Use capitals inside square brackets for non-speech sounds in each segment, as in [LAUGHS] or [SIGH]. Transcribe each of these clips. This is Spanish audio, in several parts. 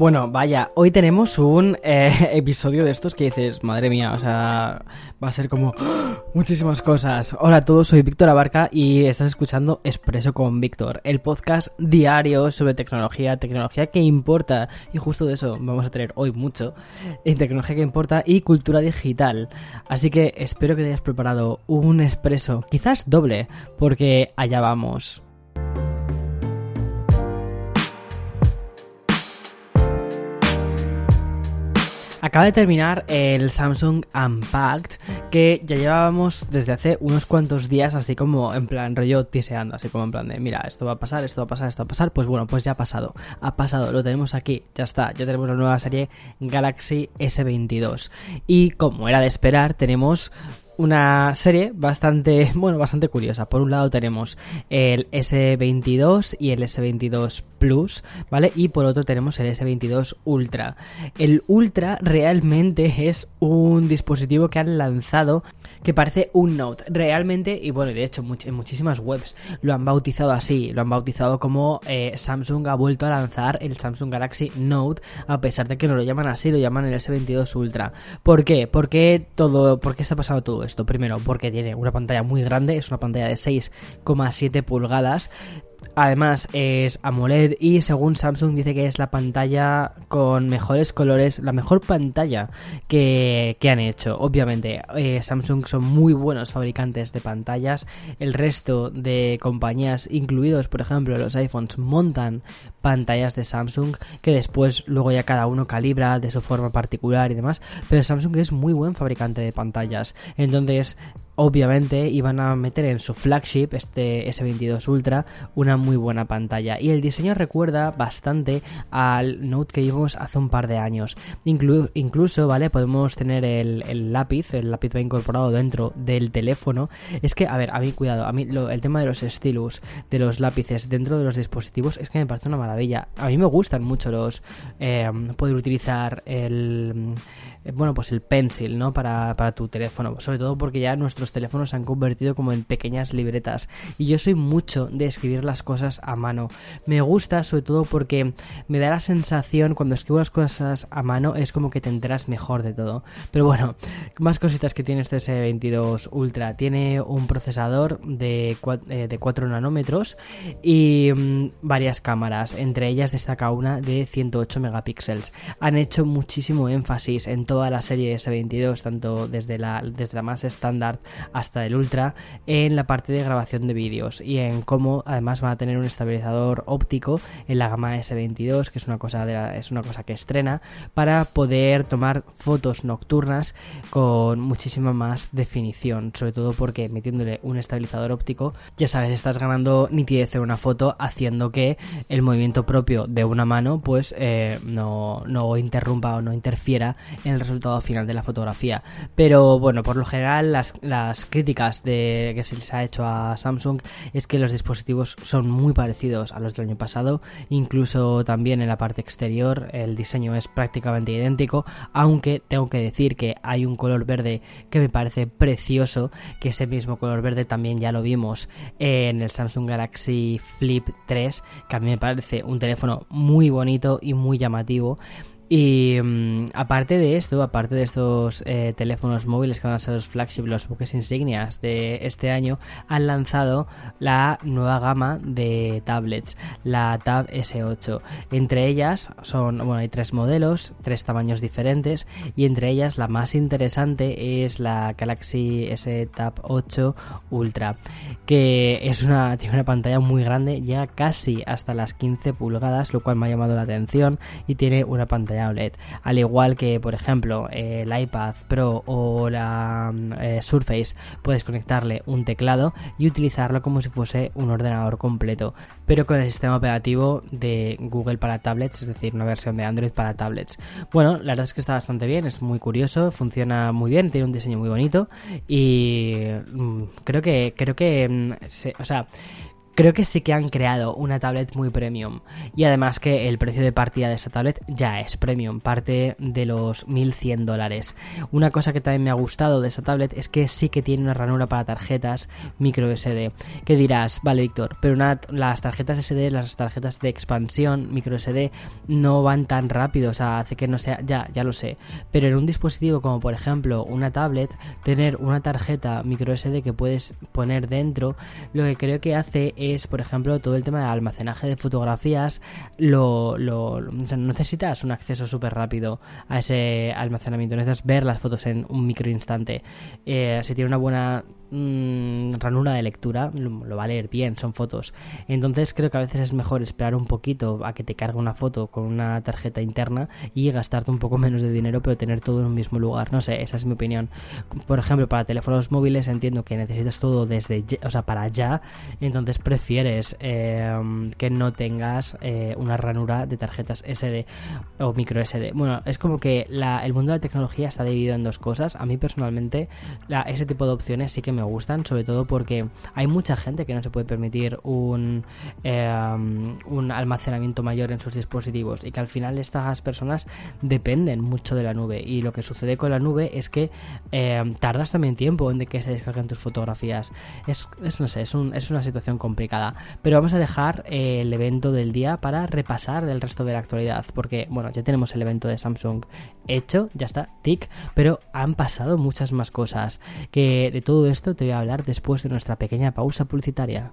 Bueno, vaya, hoy tenemos un eh, [LAUGHS] episodio de estos que dices, madre mía, o sea, va a ser como [GASPS] muchísimas cosas. Hola a todos, soy Víctor Abarca y estás escuchando Expreso con Víctor, el podcast diario sobre tecnología, tecnología que importa. Y justo de eso vamos a tener hoy mucho, en tecnología que importa y cultura digital. Así que espero que te hayas preparado un expreso, quizás doble, porque allá vamos. Acaba de terminar el Samsung Unpacked que ya llevábamos desde hace unos cuantos días así como en plan rollo tiseando, así como en plan de mira, esto va a pasar, esto va a pasar, esto va a pasar, pues bueno, pues ya ha pasado, ha pasado, lo tenemos aquí, ya está, ya tenemos la nueva serie Galaxy S22 y como era de esperar tenemos una serie bastante, [LAUGHS] bueno, bastante curiosa. Por un lado tenemos el S22 y el S22 Plus, ¿vale? Y por otro tenemos el S22 Ultra. El Ultra realmente [LAUGHS] es un dispositivo que han lanzado que parece un Note. Realmente, y bueno, de hecho en muchísimas webs lo han bautizado así, lo han bautizado como eh, Samsung ha vuelto a lanzar el Samsung Galaxy Note, a pesar de que no lo llaman así, lo llaman el S22 Ultra. ¿Por qué? ¿Por qué todo, por qué está pasando todo esto? Primero, porque tiene una pantalla muy grande, es una pantalla de 6,7 pulgadas. Además es AMOLED y según Samsung dice que es la pantalla con mejores colores, la mejor pantalla que, han hecho. Obviamente eh, Samsung son muy buenos fabricantes de pantallas. El resto de compañías, incluidos por ejemplo los iPhones, montan pantallas de Samsung que después luego ya cada uno calibra de su forma particular y demás. Pero Samsung es muy buen fabricante de pantallas. Entonces obviamente iban a meter en su flagship, este S22 Ultra, una muy buena pantalla. Y el diseño recuerda bastante al Note que vimos hace un par de años. incluso, ¿vale? Podemos tener el, lápiz, el lápiz va incorporado dentro del teléfono. Es que, a ver, a mí, cuidado, a mí el tema de los stylus, de los lápices dentro de los dispositivos, es que me parece una maravilla. A mí me gustan mucho los... Eh, poder utilizar el bueno, pues el pencil, ¿no? Para, para, tu teléfono. Sobre todo porque ya nuestros teléfonos se han convertido como en pequeñas libretas. Y yo soy mucho de escribir las cosas a mano. Me gusta sobre todo porque me da la sensación cuando escribo las cosas a mano es como que te enteras mejor de todo. Pero bueno, más cositas que tiene este S22 Ultra. Tiene un procesador de 4, eh, de 4 nanómetros y mm, varias cámaras. Entre ellas destaca una de 108 megapíxeles. Han hecho muchísimo énfasis en toda la serie S22, tanto desde la, desde la más estándar hasta el Ultra, en la parte de grabación de vídeos y en cómo además van a tener un estabilizador óptico en la gama S22, que es una cosa, es una cosa que estrena, para poder tomar fotos nocturnas con muchísima más definición, sobre todo porque metiéndole un estabilizador óptico, ya sabes, estás ganando nitidez en una foto haciendo que el movimiento propio de una mano pues eh, no, no interrumpa o no interfiera en resultado final de la fotografía. Pero bueno, por lo general las, las críticas de, que se les ha hecho a Samsung es que los dispositivos son muy parecidos a los del año pasado, incluso también en la parte exterior el diseño es prácticamente idéntico, aunque tengo que decir que hay un color verde que me parece precioso, que ese mismo color verde también ya lo vimos en el Samsung Galaxy Flip 3, que a mí me parece un teléfono muy bonito y muy llamativo. Y mm, aparte de esto, aparte de estos eh, teléfonos móviles que van a ser los flagship, los buques insignias de este año, han lanzado la nueva gama de tablets, la Tab S8. Entre ellas son, bueno, hay tres modelos, tres tamaños diferentes, y entre ellas la más interesante es la Galaxy S Tab 8 Ultra, que es una, tiene una pantalla muy grande, ya casi hasta las 15 pulgadas, lo cual me ha llamado la atención, y tiene una pantalla Al igual que, por ejemplo, el iPad Pro o la eh, Surface, puedes conectarle un teclado y utilizarlo como si fuese un ordenador completo, pero con el sistema operativo de Google para tablets, es decir, una versión de Android para tablets. Bueno, la verdad es que está bastante bien, es muy curioso, funciona muy bien, tiene un diseño muy bonito y mm, creo que creo que mm, o sea, Creo que sí que han creado una tablet muy premium. Y además que el precio de partida de esta tablet ya es premium, parte de los 1100 dólares. Una cosa que también me ha gustado de esta tablet es que sí que tiene una ranura para tarjetas micro SD. Que dirás, vale Víctor, pero las tarjetas SD, las tarjetas de expansión micro SD no van tan rápido, o sea, hace que no sea, ya, ya lo sé. Pero en un dispositivo como por ejemplo una tablet, tener una tarjeta micro SD que puedes poner dentro, lo que creo que hace por ejemplo, todo el tema de almacenaje de fotografías. Lo, lo, necesitas un acceso súper rápido a ese almacenamiento. Necesitas ver las fotos en un micro instante. Eh, si tiene una buena mmm, ranura de lectura, lo, va a leer bien, son fotos. Entonces creo que a veces es mejor esperar un poquito a que te cargue una foto con una tarjeta interna y gastarte un poco menos de dinero, pero tener todo en un mismo lugar. No sé, esa es mi opinión. Por ejemplo, para teléfonos móviles entiendo que necesitas todo desde, o sea, para allá. Entonces prefieres eh, que no tengas eh, una ranura de tarjetas SD o micro SD. Bueno, es como que el mundo de la tecnología está dividido en dos cosas. A mí personalmente ese tipo de opciones sí que me me gustan, sobre todo porque hay mucha gente que no se puede permitir un, em, un almacenamiento mayor en sus dispositivos y que al final estas personas dependen mucho de la nube. Y lo que sucede con la nube es que em, tardas también tiempo en que se descarguen tus fotografías. Es, no sé, es, es una situación complicada, pero vamos a dejar eh, el evento del día para repasar el resto de la actualidad, porque bueno, ya tenemos el evento de Samsung hecho, ya está, tic, pero han pasado muchas más cosas. Que de todo esto te voy a hablar después de nuestra pequeña pausa publicitaria.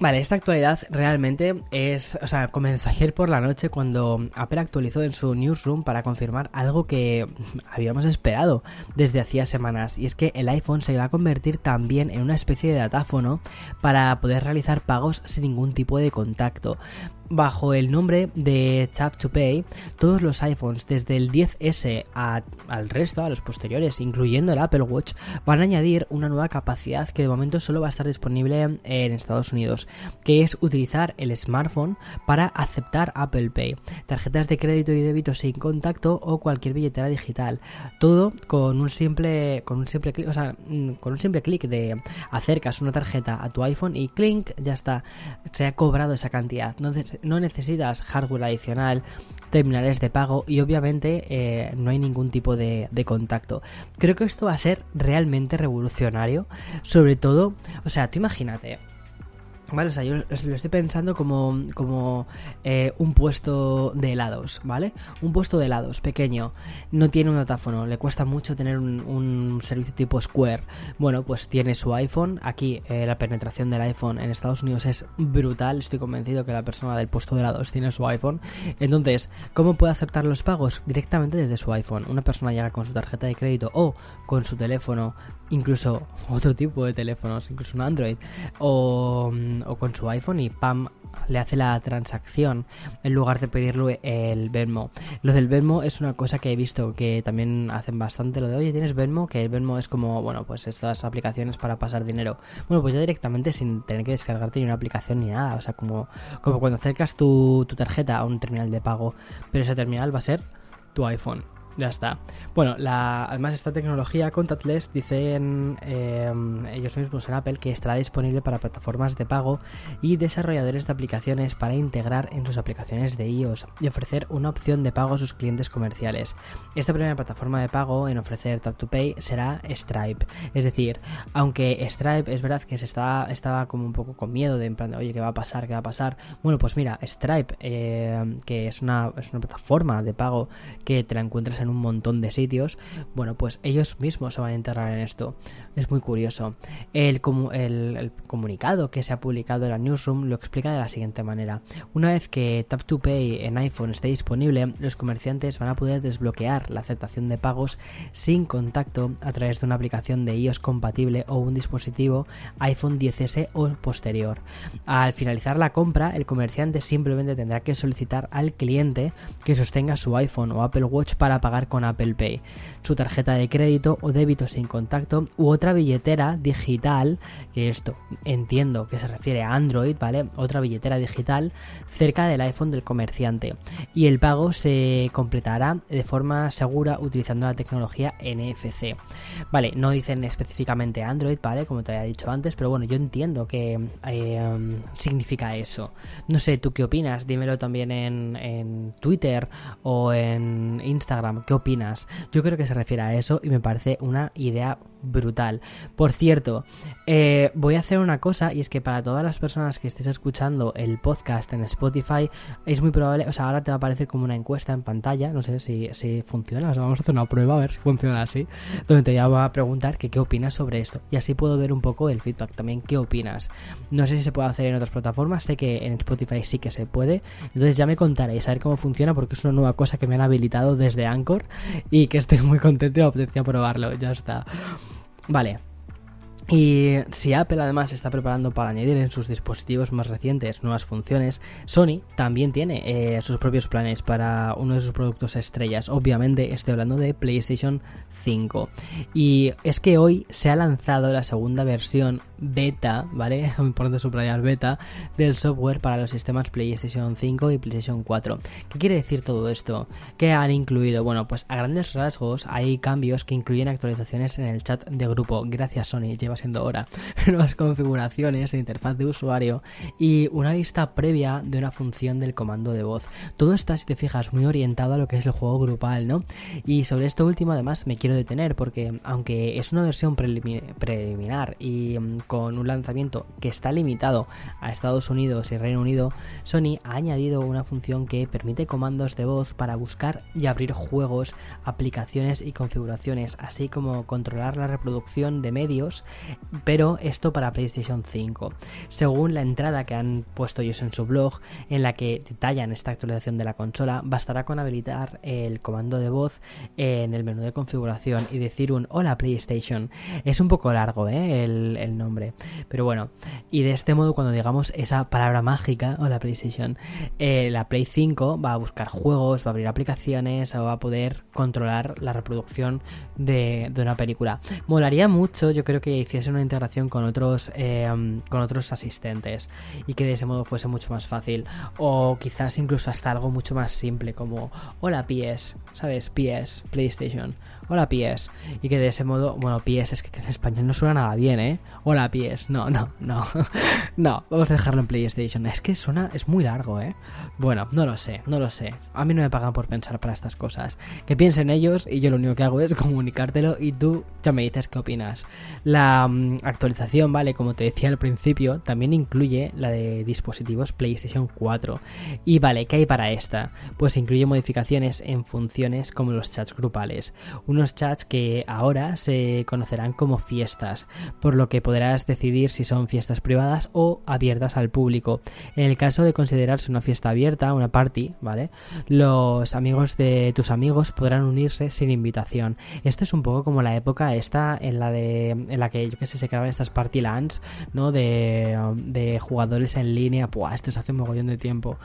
Vale, esta actualidad realmente es, o sea, comenzó ayer por la noche cuando Apple actualizó en su newsroom para confirmar algo que [LAUGHS] habíamos esperado desde hacía semanas y es que el iPhone se va a convertir también en una especie de datáfono para poder realizar pagos sin ningún tipo de contacto bajo el nombre de Tap to Pay, todos los iPhones desde el 10S al resto, a los posteriores, incluyendo el Apple Watch, van a añadir una nueva capacidad que de momento solo va a estar disponible en Estados Unidos, que es utilizar el smartphone para aceptar Apple Pay, tarjetas de crédito y débito sin contacto o cualquier billetera digital. Todo con un simple con un simple clic, o sea, mm, con un simple clic de acercas una tarjeta a tu iPhone y clink, ya está, se ha cobrado esa cantidad. Entonces, no necesitas hardware adicional, terminales de pago y obviamente eh, no hay ningún tipo de, de, contacto. Creo que esto va a ser realmente revolucionario, sobre todo, o sea, tú imagínate, Vale, o sea, yo lo estoy pensando como, como eh, un puesto de helados, ¿vale? Un puesto de helados pequeño, no tiene un datáfono, le cuesta mucho tener un, servicio tipo Square. Bueno, pues tiene su iPhone. Aquí eh, la penetración del iPhone en Estados Unidos es brutal. Estoy convencido que la persona del puesto de helados tiene su iPhone. Entonces, ¿cómo puede aceptar los pagos? Directamente desde su iPhone. Una persona llega con su tarjeta de crédito o con su teléfono, incluso otro tipo de teléfonos, incluso un Android, o o con su iPhone y pam, le hace la transacción en lugar de pedirle el Venmo. Lo del Venmo es una cosa que he visto que también hacen bastante. Lo de, oye, ¿tienes Venmo? Que el Venmo es como, bueno, pues estas aplicaciones para pasar dinero. Bueno, pues ya directamente sin tener que descargarte ni una aplicación ni nada. O sea, como, como cuando acercas tu, tu tarjeta a un terminal de pago. Pero ese terminal va a ser tu iPhone Ya está. Bueno, la, además esta tecnología contactless dicen eh, ellos mismos en Apple que estará disponible para plataformas de pago y desarrolladores de aplicaciones para integrar en sus aplicaciones de iOS y ofrecer una opción de pago a sus clientes comerciales. Esta primera plataforma de pago en ofrecer Tap to Pay será Stripe. Es decir, aunque Stripe es verdad que se estaba, estaba como un poco con miedo de plan de, oye, ¿qué va a pasar? ¿Qué va a pasar? Bueno, pues mira, Stripe, eh, que es una, es una plataforma de pago que te la encuentras en un montón de sitios, bueno, pues ellos mismos se van a integrar en esto. Es muy curioso. El, el, comunicado que se ha publicado en la Newsroom lo explica de la siguiente manera. Una vez que Tap to Pay en iPhone esté disponible, los comerciantes van a poder desbloquear la aceptación de pagos sin contacto a través de una aplicación de iOS compatible o un dispositivo iPhone 10S o posterior. Al finalizar la compra, el comerciante simplemente tendrá que solicitar al cliente que sostenga su iPhone o Apple Watch para pagar con Apple Pay, su tarjeta de crédito o débito sin contacto u otra billetera digital, que esto entiendo que se refiere a Android, ¿vale? Otra billetera digital cerca del iPhone del comerciante. Y el pago se completará de forma segura utilizando la tecnología NFC. Vale, no dicen específicamente Android, ¿vale? Como te había dicho antes, pero bueno, yo entiendo que eh, significa eso. No sé, ¿tú qué opinas? Dímelo también en, en Twitter o en Instagram. ¿Qué opinas? Yo creo que se refiere a eso y me parece una idea brutal. Por cierto, eh, voy a hacer una cosa y es que para todas las personas que estéis escuchando el podcast en Spotify, es muy probable, o sea, ahora te va a aparecer como una encuesta en pantalla, no sé si, si funciona, vamos a hacer una prueba a ver si funciona así, donde te voy a preguntar que qué opinas sobre esto y así puedo ver un poco el feedback también, qué opinas. No sé si se puede hacer en otras plataformas, sé que en Spotify sí que se puede, entonces ya me contaréis a ver cómo funciona porque es una nueva cosa que me han habilitado desde Anchor y que estoy muy contento y apetecía probarlo, ya está. Vale, y si Apple además está preparando para añadir en sus dispositivos más recientes nuevas funciones, Sony también tiene eh, sus propios planes para uno de sus productos estrellas. Obviamente estoy hablando de PlayStation 5. Y es que hoy se ha lanzado la segunda versión beta, ¿vale? [LAUGHS] Muy importante subrayar beta del software para los sistemas PlayStation 5 y PlayStation 4. ¿Qué quiere decir todo esto? ¿Qué han incluido? Bueno, pues a grandes rasgos hay cambios que incluyen actualizaciones en el chat de grupo. Gracias Sony, lleva siendo hora. [LAUGHS] Nuevas configuraciones de interfaz de usuario y una vista previa de una función del comando de voz. Todo está, si te fijas, muy orientado a lo que es el juego grupal, ¿no? Y sobre esto último además me quiero detener porque aunque es una versión preliminar y mm, con un lanzamiento que está limitado a Estados Unidos y Reino Unido, Sony ha añadido una función que permite comandos de voz para buscar y abrir juegos, aplicaciones y configuraciones, así como controlar la reproducción de medios, pero esto para PlayStation 5. Según la entrada que han puesto ellos en su blog, en la que detallan esta actualización de la consola, bastará con habilitar el comando de voz en el menú de configuración y decir un hola PlayStation. Es un poco largo ¿eh? el nombre pero bueno, y de este modo cuando digamos esa palabra mágica o la PlayStation, eh, la Play 5 va a buscar juegos, va a abrir aplicaciones o va a poder controlar la reproducción de, una película. Molaría mucho, yo creo que hiciese una integración con otros, eh, con otros asistentes y que de ese modo fuese mucho más fácil. O quizás incluso hasta algo mucho más simple como hola PS, ¿sabes? PS, PlayStation. Hola PS. Y que de ese modo, bueno, PS es que en español no suena nada bien, ¿eh? Hola pies. No, no, no. [LAUGHS] no, vamos a dejarlo en PlayStation. Es que suena, es muy largo, ¿eh? Bueno, no lo sé, no lo sé. A mí no me pagan por pensar para estas cosas. Que piensen ellos y yo lo único que hago es [LAUGHS] comunicártelo y tú ya me dices qué opinas. La mm, actualización, ¿vale? Como te decía al principio, también incluye la de dispositivos PlayStation 4. Y vale, ¿qué hay para esta? Pues incluye modificaciones en funciones como los chats grupales. Unos chats que ahora se conocerán como fiestas, por lo que podrás decidir si son fiestas privadas o abiertas al público. En el caso de considerarse una fiesta abierta, una party, ¿vale? Los amigos de tus amigos podrán unirse sin invitación. Esto es un poco como la época esta en la de en la que yo que sé se creaban estas party lands, ¿no? De, de jugadores en línea. Buah, esto se hace un mogollón de tiempo.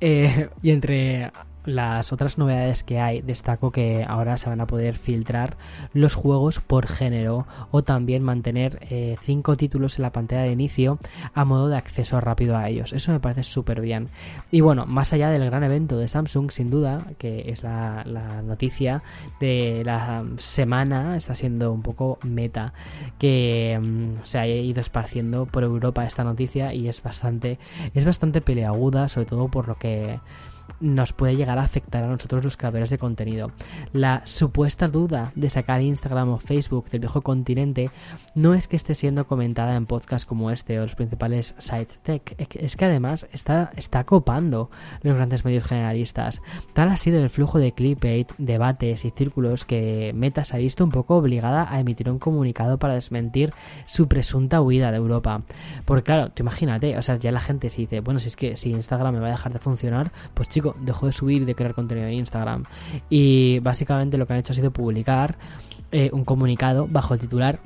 Eh, y entre las otras novedades que hay, destaco que ahora se van a poder filtrar los juegos por género o también mantener 5 eh, títulos en la pantalla de inicio a modo de acceso rápido a ellos. Eso me parece súper bien. Y bueno, más allá del gran evento de Samsung, sin duda, que es la, noticia de la semana, está siendo un poco meta, que mm, se ha ido esparciendo por Europa esta noticia y es bastante, es bastante peleaguda, sobre todo por lo que nos puede llegar a afectar a nosotros los creadores de contenido. La supuesta duda de sacar Instagram o Facebook del viejo continente no es que esté siendo comentada en podcasts como este o los principales sites tech, es que además está, está copando los grandes medios generalistas. Tal ha sido el flujo de clickbait, debates y círculos que Meta se ha visto un poco obligada a emitir un comunicado para desmentir su presunta huida de Europa. Porque claro, tú imagínate, o sea, ya la gente se dice, bueno, si es que si Instagram me va a dejar de funcionar, pues chico, dejó de subir y de crear contenido en Instagram. Y básicamente lo que han hecho ha sido publicar eh, un comunicado bajo el titular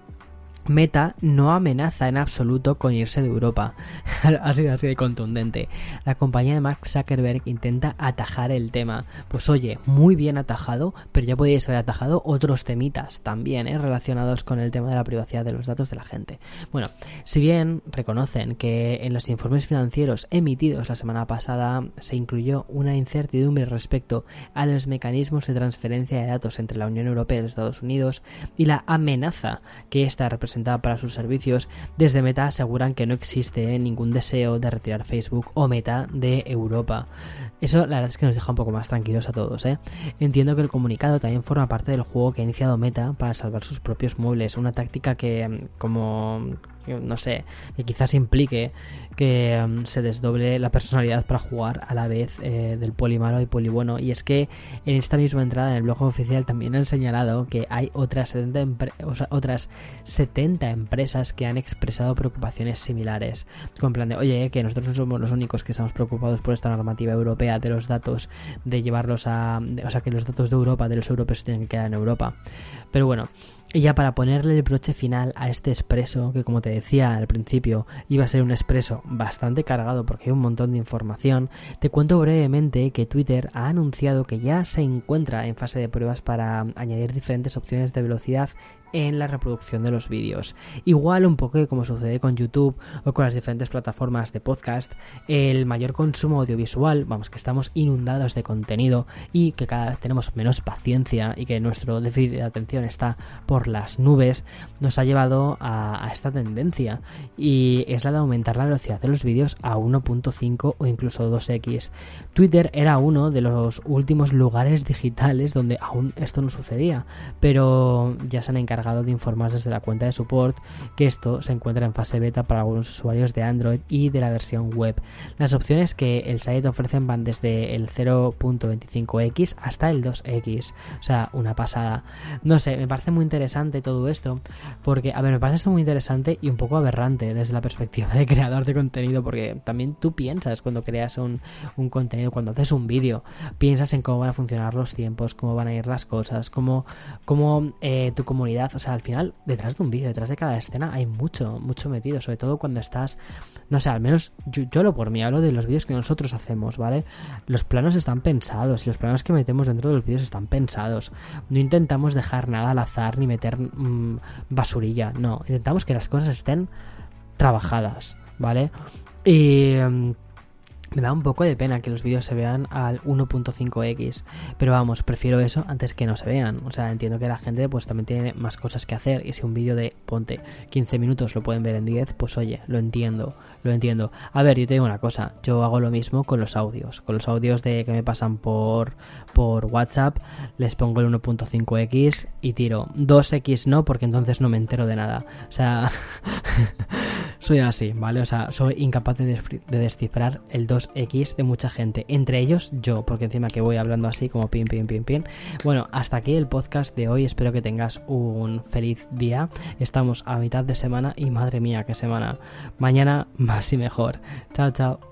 Meta no amenaza en absoluto con irse de Europa. [LAUGHS] ha sido así de contundente. La compañía de Mark Zuckerberg intenta atajar el tema. Pues oye, muy bien atajado, pero ya podéis haber atajado otros temitas también ¿eh? relacionados con el tema de la privacidad de los datos de la gente. Bueno, si bien reconocen que en los informes financieros emitidos la semana pasada se incluyó una incertidumbre respecto a los mecanismos de transferencia de datos entre la Unión Europea y los Estados Unidos y la amenaza que esta representa para sus servicios, desde Meta aseguran que no existe ningún deseo de retirar Facebook o Meta de Europa. Eso la verdad es que nos deja un poco más tranquilos a todos. ¿eh? Entiendo que el comunicado también forma parte del juego que ha iniciado Meta para salvar sus propios muebles, una táctica que como no sé, que quizás implique que mm, se desdoble la personalidad para jugar a la vez eh, del poli malo y poli bueno. Y es que en esta misma entrada en el blog oficial también han señalado que hay otras 70, otras 70 empresas que han expresado preocupaciones similares. Con plan de, oye, que nosotros no somos los únicos que estamos preocupados por esta normativa europea de los datos, de llevarlos a. o sea, que los datos de Europa, de los europeos, tienen que quedar en Europa. Pero bueno, y ya para ponerle el broche final a este expreso, que como te decía al principio iba a ser un expreso bastante cargado porque hay un montón de información, te cuento brevemente que Twitter ha anunciado que ya se encuentra en fase de pruebas para añadir diferentes opciones de velocidad en la reproducción de los vídeos. Igual un poco como sucede con YouTube o con las diferentes plataformas de podcast, el mayor consumo audiovisual, vamos que estamos inundados de contenido y que cada vez tenemos menos paciencia y que nuestro déficit de atención está por las nubes, nos ha llevado a, esta tendencia y es la de aumentar la velocidad de los vídeos a 1.5 o incluso 2x. Twitter era uno de los últimos lugares digitales donde aún esto no sucedía, pero ya se han encargado de informar desde la cuenta de support que esto se encuentra en fase beta para algunos usuarios de Android y de la versión web. Las opciones que el site ofrecen van desde el 0.25x hasta el 2x, o sea, una pasada. No sé, me parece muy interesante todo esto, porque, a ver, me parece esto muy interesante y un poco aberrante desde la perspectiva de creador de contenido, porque también tú piensas cuando creas un, un contenido, cuando haces un vídeo, piensas en cómo van a funcionar los tiempos, cómo van a ir las cosas, cómo, cómo eh, tu comunidad o sea, al final, detrás de un vídeo, detrás de cada escena, hay mucho, mucho metido, sobre todo cuando estás, no sé, al menos yo, lo por mí hablo de los vídeos que nosotros hacemos, ¿vale? Los planos están pensados y los planos que metemos dentro de los vídeos están pensados. No intentamos dejar nada al azar ni meter mm, basurilla, no, intentamos que las cosas estén trabajadas, ¿vale? Y... Mm, me da un poco de pena que los vídeos se vean al 1.5x, pero vamos, prefiero eso antes que no se vean. O sea, entiendo que la gente pues también tiene más cosas que hacer y si un vídeo de, ponte, 15 minutos lo pueden ver en 10, pues oye, lo entiendo, lo entiendo. A ver, yo te digo una cosa, yo hago lo mismo con los audios, con los audios de que me pasan por, por WhatsApp, les pongo el 1.5x y tiro 2x no, porque entonces no me entero de nada. O sea, [LAUGHS] soy así, ¿vale? O sea, soy incapaz de, de descifrar el 2 X de mucha gente, entre ellos yo, porque encima que voy hablando así como pin, pin, pin, pin. Bueno, hasta aquí el podcast de hoy, espero que tengas un feliz día. Estamos a mitad de semana y madre mía, qué semana. Mañana [LAUGHS] más y mejor. Chao, chao.